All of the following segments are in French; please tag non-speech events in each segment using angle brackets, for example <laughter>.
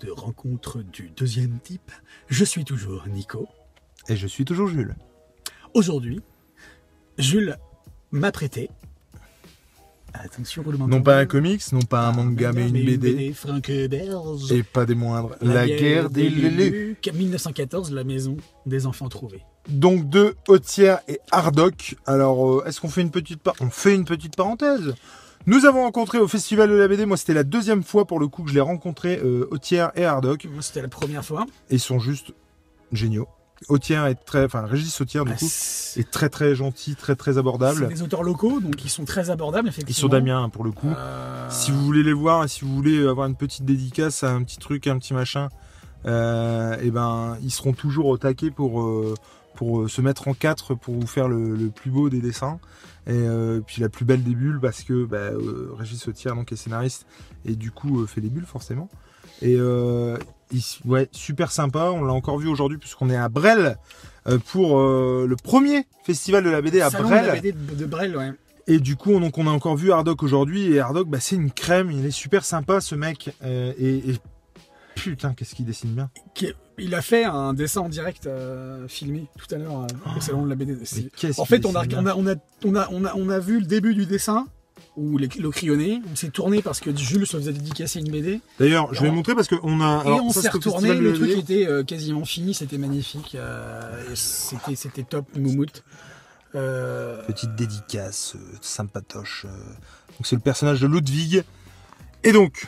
de Rencontre du deuxième type. Je suis toujours Nico. Et je suis toujours Jules. Aujourd'hui, Jules m'a prêté. Attention, Non pas un comics, non pas un manga, mais une BD. Berge. Et pas des moindres. La, guerre des Lélus. Lélus. 1914, la maison des enfants trouvés. Donc de Hautière et Hardoc. Alors, euh, est-ce qu'on fait une petite par- On fait une petite parenthèse? Nous avons rencontré au Festival de la BD, moi c'était la deuxième fois pour le coup que je l'ai rencontré, euh, Hautière et Hardoc. Moi, c'était la première fois. Et ils sont juste géniaux. Hautière est très, enfin Régis Hautière du Ah, coup, c'est est très très gentil, très très c'est abordable. des auteurs locaux, donc ils sont très abordables, Ils effectivement. sont d'Amiens hein, pour le coup. Euh, Si vous voulez les voir et si vous voulez avoir une petite dédicace à un petit truc, un petit machin, et ben ils seront toujours au taquet pour, euh, pour euh, se mettre en quatre pour vous faire le, le plus beau des dessins et euh, puis la plus belle des bulles parce que bah, euh, Régis Sautière donc est scénariste et du coup euh, fait les bulles forcément. Et euh, il- ouais super sympa. On l'a encore vu aujourd'hui puisqu'on est à Brel euh, pour euh, le premier festival de la BD à Salon de Brel. la BD de, de Brel, ouais. Et du coup, on, donc, on a encore vu Hardoc aujourd'hui. Et Hardoc, bah, c'est une crème. Il est super sympa, ce mec. Euh, et, et putain, qu'est-ce qu'il dessine bien. Qui- Il a fait un dessin en direct euh, filmé tout à l'heure euh, au salon de la BD. En fait, on a, on, a, on, a, on, a, on, a, on a vu le début du dessin, où les- le crayonné, on s'est tourné parce que Jules se faisait dédicacer une BD, D'ailleurs, je vais montrer parce qu'on a. et alors, on ça, s'est retourné, le truc était euh, quasiment fini, c'était magnifique, euh, et c'était c'était top, moumoute. Euh, Petite dédicace, sympatoche. Donc, c'est le personnage de Ludwig. Et donc.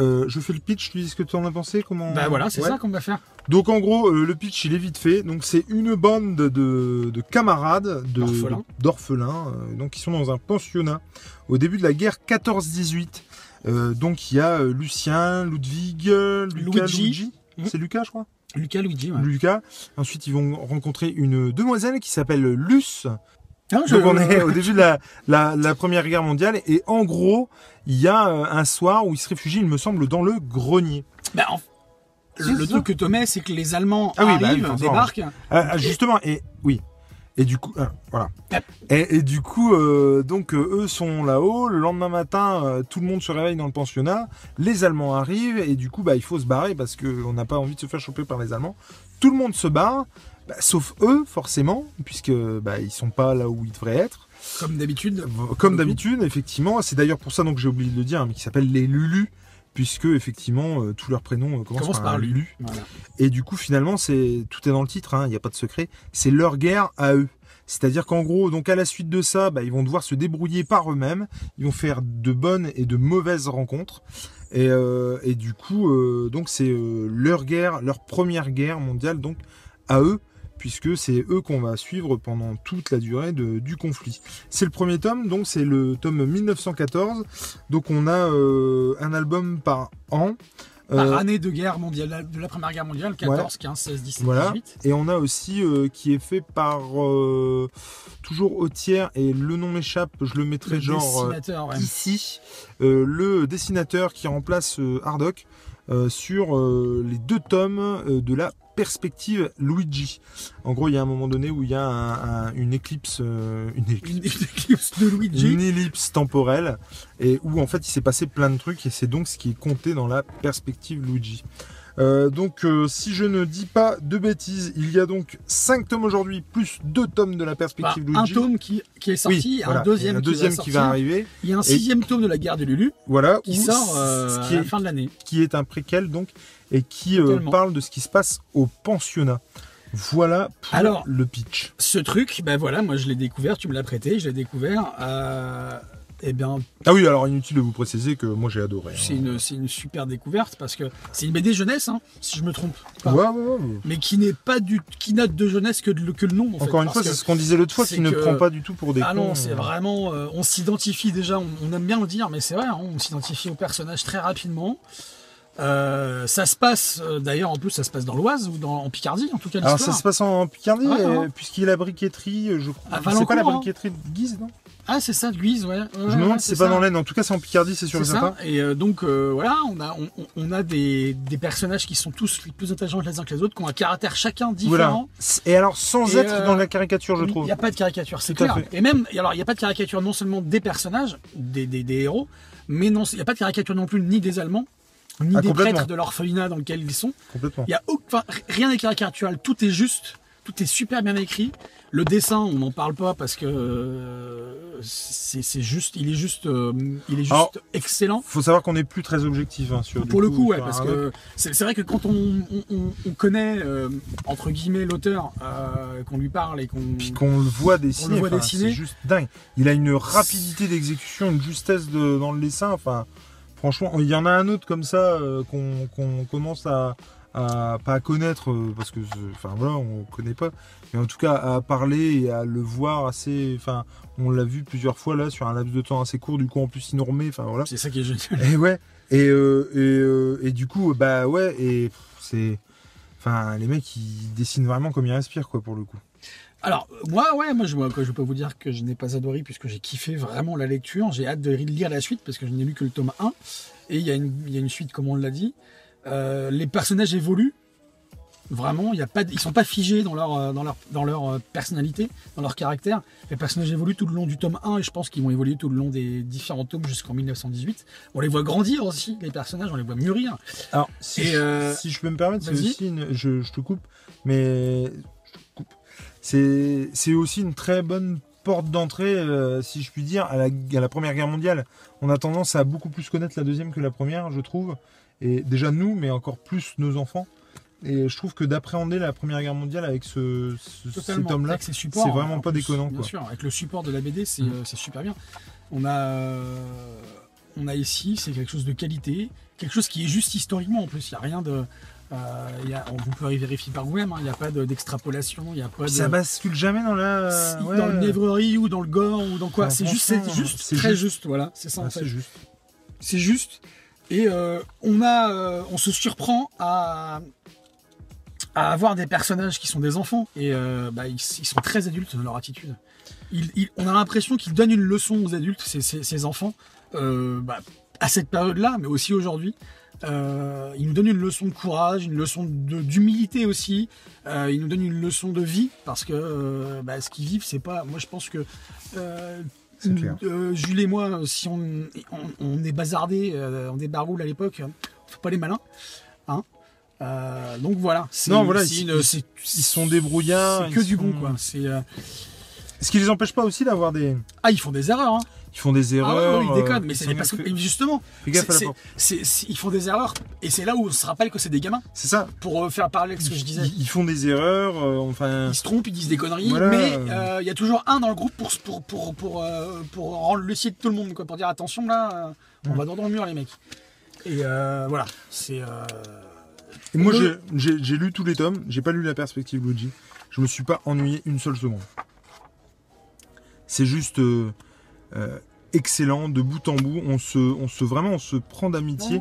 Euh, je fais le pitch, tu dis ce que tu en as pensé comment... bah voilà, c'est Ouais. ça qu'on va faire. Donc en gros, euh, le pitch il est vite fait. Donc c'est une bande de, de camarades, de- D'orphelins. euh, donc qui sont dans un pensionnat au début de la guerre 14-18. Euh, donc il y a Lucien, Ludwig, Lucas, Luigi. Luigi. Mhm. C'est Lucas, je crois. Lucas Luigi, ouais. Lucas. Ensuite, ils vont rencontrer une demoiselle qui s'appelle Luce. Je- Donc on est au début de la, <laughs> la, la Première Guerre mondiale et en gros, il y a euh, un soir où ils se réfugient, il me semble, dans le grenier. Bah, en- le, truc que mets, c'est que les Allemands Ah oui, bah oui, arrivent, forcément. débarquent. Ah, ah, justement, et oui. Et du coup, ah, voilà. Et, et du coup, euh, donc euh, eux sont là-haut. Le lendemain matin, euh, tout le monde se réveille dans le pensionnat. Les Allemands arrivent et du coup, bah, il faut se barrer parce qu'on n'a pas envie de se faire choper par les Allemands. Tout le monde se barre, bah, sauf eux, forcément, puisque bah, ils sont pas là où ils devraient être. Comme d'habitude. Comme d'habitude, effectivement. C'est d'ailleurs pour ça donc j'ai oublié de le dire, hein, mais qui s'appellent les Lulu, puisque effectivement euh, tous leurs prénoms euh, commencent Commence par. Lulu. Voilà. Et du coup, finalement, c'est tout est dans le titre. hein, Il n'y a pas de secret. C'est leur guerre à eux. C'est-à-dire qu'en gros, donc à la suite de ça, bah, ils vont devoir se débrouiller par eux-mêmes. Ils vont faire de bonnes et de mauvaises rencontres. Et, euh, et du coup, donc c'est leur guerre, leur première guerre mondiale, donc à eux, puisque c'est eux qu'on va suivre pendant toute la durée de- du conflit. C'est le premier tome, donc c'est le tome 1914. Donc on a euh, un album par an. Par Euh, année de guerre mondiale, de la première guerre mondiale, 14, 15, 16, 17, Voilà. 18. Et on a aussi euh, qui est fait par euh, toujours Hautière et le nom m'échappe, je le mettrai Le genre ouais. ici, le dessinateur qui remplace Hardoc euh, sur euh, les deux tomes euh, de la perspective Luigi. En gros, il y a un moment donné où il y a un- un- une éclipse, euh, une éclipse, Une, une éclipse de Luigi. une ellipse temporelle et où en fait il s'est passé plein de trucs et c'est donc ce qui est compté dans la perspective Luigi. Euh, donc euh, si je ne dis pas de bêtises, il y a donc 5 tomes aujourd'hui plus 2 tomes de la Bah, perspective un Luigi. tome qui, qui est sorti, oui, un deuxième, un qui, va qui va sortir. arriver. Il y a un sixième tome de la guerre de Lulu Voilà, qui sort euh, à la fin de l'année. qui est un préquel donc et qui parle de ce qui se passe au pensionnat. Voilà pour Alors- le pitch. Ce truc, ben voilà, moi je l'ai découvert, tu me l'as prêté, je l'ai découvert. Eh bien, Ah oui, alors inutile de vous préciser que moi j'ai adoré. hein. c'est une, super découverte parce que c'est une BD jeunesse, hein, si je me trompe pas. Ouais, ouais, ouais, ouais. Mais qui n'est pas du, qui n'a de jeunesse que, de- que le nom. En Encore fait, une fois, c'est ce qu'on disait l'autre fois, qui ne prend pas du tout pour des Ah cons. non, c'est euh. vraiment. euh, on s'identifie déjà, on, on aime bien le dire, mais c'est vrai, hein, on s'identifie au personnage très rapidement. Euh, ça se passe, euh, d'ailleurs, en plus, ça se passe dans l'Oise ou dans, en Picardie, en tout cas, Alors ça se passe en Picardie, euh, puisqu'il y a la briqueterie, je crois. C'est pas la hein. briqueterie de Guise, non? Ah, c'est ça, de Guise, ouais. Ouais, Je me demande ouais, si c'est pas dans l'Aisne. En tout cas, c'est en Picardie, c'est sûr C'est ça. Et euh, donc voilà, on a, on, on- on a des, des personnages qui sont tous plus intelligents les uns que les autres, qui ont un caractère chacun Voilà. différent. Et alors, sans Et, être dans la caricature, je Il trouve. n'y a pas de caricature, c'est clair. Et même, alors, il n'y a pas de caricature non seulement des personnages, des, des, des héros, mais non, il n'y a pas de caricature non plus ni des Allemands, ni Ah, des prêtres de l'orphelinat dans lequel ils sont. Complètement. Il y a aucun- rien n'est caricatural, tout est juste, tout est super bien écrit. Le dessin, on n'en parle pas parce que euh, c'est juste, il est juste, euh, il est juste Alors, excellent. Faut savoir qu'on n'est plus très objectif hein, sur. du Pour le coup, ouais, sur parce que c'est vrai que quand on, on- on- on connaît euh, entre guillemets l'auteur, euh, qu'on lui parle et qu'on qu'on le voit dessiner, c'est juste dingue. Il a une rapidité d'exécution, une justesse de- dans le dessin. Enfin, franchement, il y en a un autre comme ça euh, qu'on commence à, à- pas connaître euh, parce que, enfin voilà, on connaît pas, mais en tout cas à parler et à le voir assez. Enfin, on l'a vu plusieurs fois là sur un laps de temps assez court. Du coup, en plus, remet. Enfin voilà. c'est ça qui est génial. Et ouais. Et, euh, et, euh, et du coup, bah ouais, et c'est. Enfin, les mecs, ils dessinent vraiment comme ils respirent, quoi, pour le coup. Alors moi, ouais, moi je, moi, je peux vous dire que je n'ai pas adoré puisque j'ai kiffé vraiment la lecture. J'ai hâte de lire la suite parce que je n'ai lu que le tome 1 et il y a une, il y a une suite comme on l'a dit. Euh, les personnages évoluent. Vraiment, y a pas, ils sont pas figés dans leur, euh, dans leur, dans leur euh, personnalité, dans leur caractère. Les personnages évoluent tout le long du tome 1 et je pense qu'ils vont évoluer tout le long des différents tomes jusqu'en 1918. On les voit grandir aussi, les personnages, on les voit mûrir. Alors, si, Et, je, euh, si je peux me permettre, c'est vas-y. aussi une, je, je te coupe, mais coupe. C'est, aussi une très bonne porte d'entrée, euh, si je puis dire, à la, à la Première Guerre mondiale. On a tendance à beaucoup plus connaître la deuxième que la première, je trouve. Et déjà nous, mais encore plus nos enfants. Et je trouve que d'appréhender la Première Guerre mondiale avec ce, ce- cet homme-là, Avec ses supports, c'est vraiment en pas plus, déconnant, Bien quoi. sûr, avec le support de la BD, c'est Mm. euh, c'est super bien. On a, euh, on a ici, c'est quelque chose de qualité, quelque chose qui est juste historiquement en plus. Il n'y a rien de. Euh, il y a- on- vous pouvez vérifier par vous-même, hein, il n'y a pas de- d'extrapolation, il n'y a pas de. ça bascule jamais dans la. si- ouais. Dans le névrerie ou dans le gore ou dans quoi. C'est juste, juste, très juste. juste. voilà, c'est ça en fait. c'est juste. C'est juste. Et euh, on a, euh, on se surprend à, à avoir des personnages qui sont des enfants et euh, bah, ils, ils sont très adultes dans leur attitude. Ils- ils- on a l'impression qu'ils donnent une leçon aux adultes, ces, ces- ces enfants, bah, à cette période-là, mais aussi aujourd'hui. Euh, ils nous donnent une leçon de courage, une leçon d'humilité aussi. Euh, ils nous donnent une leçon de vie parce que euh, bah, ce qu'ils vivent, c'est pas. Moi, je pense que euh, euh, Jules et moi, si on, on, on est bazardés, euh, on est à l'époque, on fait pas les malins. Hein donc voilà. Non, voilà, ils- ils- sont débrouillards. C'est que du bon, quoi. C'est, Ce qui les empêche pas aussi d'avoir des. Ah, ils font des erreurs. Hein. Ils font des Ah erreurs. ouais, ils déconnent, euh, mais c'est parce que justement, ils font des erreurs et c'est là où on se rappelle que c'est des gamins. C'est ça. Pour euh, faire parler avec ce que je disais. Ils, ils font des erreurs. euh, enfin. Ils se trompent, ils disent des conneries, Voilà. mais euh, il y a toujours un dans le groupe pour, pour, pour, pour, euh, pour rendre lucide tout le monde, quoi, pour dire attention là, on Mm. va dans le mur les mecs. Et euh, voilà, c'est. Et moi, Le- j'ai lu tous les tomes. J'ai pas lu la perspective Luigi. Je me suis pas ennuyé une seule seconde. C'est juste euh, excellent de bout en bout. On se, on se vraiment, on se prend d'amitié.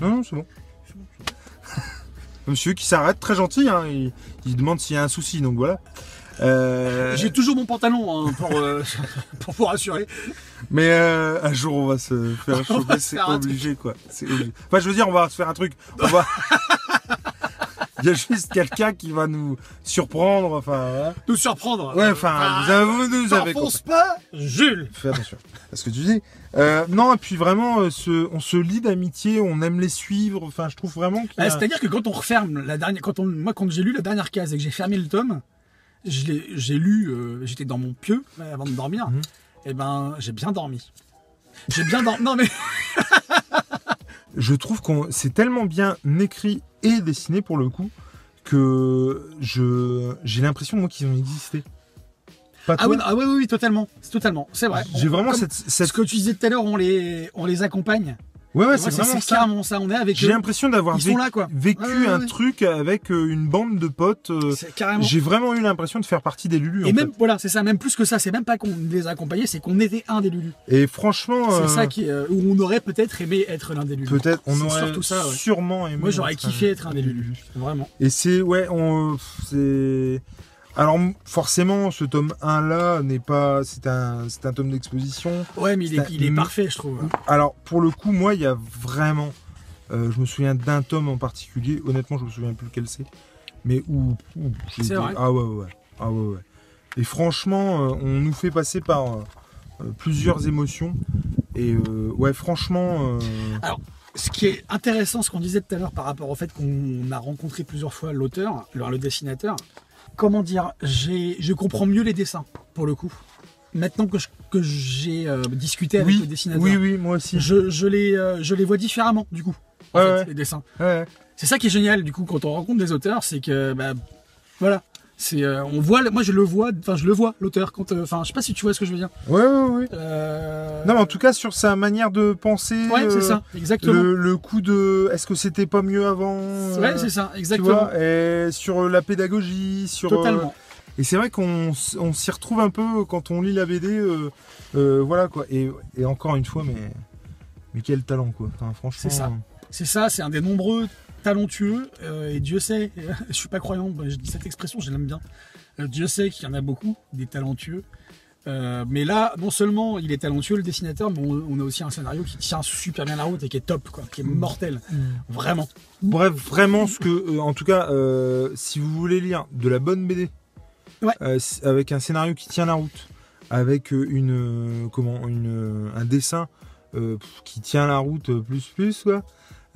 non, non, c'est- bon. <laughs> Monsieur qui s'arrête, très gentil. Hein, il, il demande s'il y a un souci, donc voilà. Euh, J'ai toujours mon pantalon hein, pour, euh, <laughs> pour vous rassurer. mais euh, un jour, on va se faire <laughs> choper, c'est obligé, quoi. C'est obligé. Enfin, je veux dire, on va se faire un truc. On va. Il y a juste quelqu'un qui va nous surprendre. Enfin, voilà. Nous surprendre. Ouais, enfin, vous avez, vous nous avez pas, Jules Fais attention à ce que tu dis? Euh, non, et puis vraiment, euh, ce- on se lie d'amitié, on aime les suivre. Enfin, je trouve vraiment Bah, a- C'est-à-dire que quand on referme la dernière, quand on, moi quand j'ai lu la dernière case et que j'ai fermé le tome, j'ai lu, euh, j'étais dans mon pieu avant de dormir, Mhm. et ben j'ai bien dormi. J'ai bien dormi. Non mais <laughs> je trouve qu'on c'est tellement bien écrit et dessiné pour le coup que je j'ai l'impression moi qu'ils ont existé. Pas ah oui, ah oui, oui, oui, totalement, c'est totalement, c'est vrai. J'ai vraiment comme cette, cette... ce que tu disais tout à l'heure, on les, on les accompagne. Ouais ouais c'est vraiment ça. carrément ça. On est avec J'ai l'impression d'avoir vécu, là quoi. vécu Ouais, ouais, un truc avec euh, une bande de potes. euh. J'ai vraiment eu l'impression de faire partie des Lulus. Et même voilà, c'est ça. Même plus que ça, c'est même pas qu'on les accompagnait, c'est qu'on était un des Lulus. fait. Et franchement, C'est euh, ça qui, euh, où on aurait peut-être aimé être l'un des Lulus. peut-être on aurait surtout ça, sûrement aimé. Moi, j'aurais kiffé être un des Lulus, vraiment. Et c'est ouais, on c'est alors forcément ce tome 1 là n'est pas c'est un c'est un tome d'exposition. Ouais, mais il est, il est parfait, je trouve. Alors pour le coup, moi il y a vraiment euh, je me souviens d'un tome en particulier, honnêtement, je me souviens plus lequel c'est, mais où, où j'ai C'est été- vrai ah ouais ouais ouais. Ah ouais ouais. Et franchement, euh, on nous fait passer par euh, plusieurs émotions et ouais, franchement euh, ce qui est intéressant, ce qu'on disait tout à l'heure par rapport au fait qu'on a rencontré plusieurs fois l'auteur, le dessinateur, comment dire, j'ai, je comprends mieux les dessins, pour le coup. Maintenant que, je- que j'ai euh, discuté avec le Oui, dessinateur, oui, oui, moi aussi. Je, je les, euh, je les vois différemment, du coup, en Ouais, fait, ouais. les dessins. Ouais. C'est ça qui est génial, du coup, quand on rencontre des auteurs, c'est que, bah, voilà. C'est, euh, on voit, moi je le vois, enfin je le vois l'auteur quand, euh, enfin je sais pas si tu vois ce que je veux dire. Ouais, ouais, ouais. Euh, Non, mais en tout cas, sur sa manière de penser. ouais c'est euh, ça, exactement. Le, le coup de est-ce que c'était pas mieux avant Ouais c'est ça, Tu exactement. vois, et sur la pédagogie, sur. Totalement. et c'est vrai qu'on on s'y retrouve un peu quand on lit la BD. euh, euh, voilà quoi. Et, et encore une fois, mais. Mais quel talent quoi. Enfin, franchement. C'est ça. C'est ça, c'est un des nombreux talentueux, euh, et Dieu sait, <laughs> je suis pas croyant, je dis cette expression, je l'aime bien. Euh, Dieu sait qu'il y en a beaucoup, des talentueux. Euh, mais là, non seulement il est talentueux le dessinateur, mais on, on a aussi un scénario qui tient super bien la route et qui est top, quoi, qui est mortel, vraiment. Bref, vraiment, ce que, euh, en tout cas, euh, si vous voulez lire de la bonne BD, Ouais. euh, avec un scénario qui tient la route, avec une, euh, comment, une, un dessin euh, qui tient la route plus plus, quoi.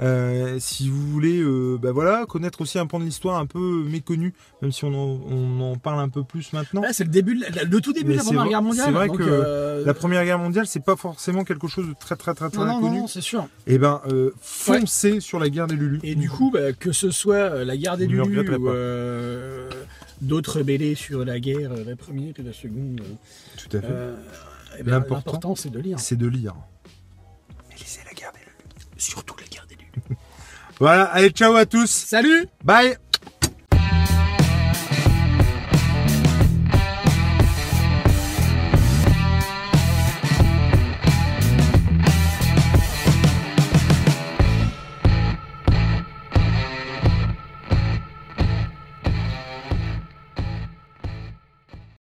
Euh, si vous voulez, euh, bah voilà, connaître aussi un pan de l'histoire un peu méconnu, même si on en, on en parle un peu plus maintenant. Là, c'est le début, le tout début Mais de la Première Guerre mondiale. c'est vrai donc, que euh, La Première Guerre mondiale, c'est pas forcément quelque chose de très très très très non, non, inconnu. non, c'est sûr. Et ben, euh, foncez sur la guerre des Lulus. Et du coup, bah, que ce soit la guerre des Vous regretterez ou d'autres BD sur la guerre, la première et la seconde, tout à fait. eh ben, L'important, c'est de lire. c'est de lire. Mais lisez Voilà, allez, ciao à tous. Salut Bye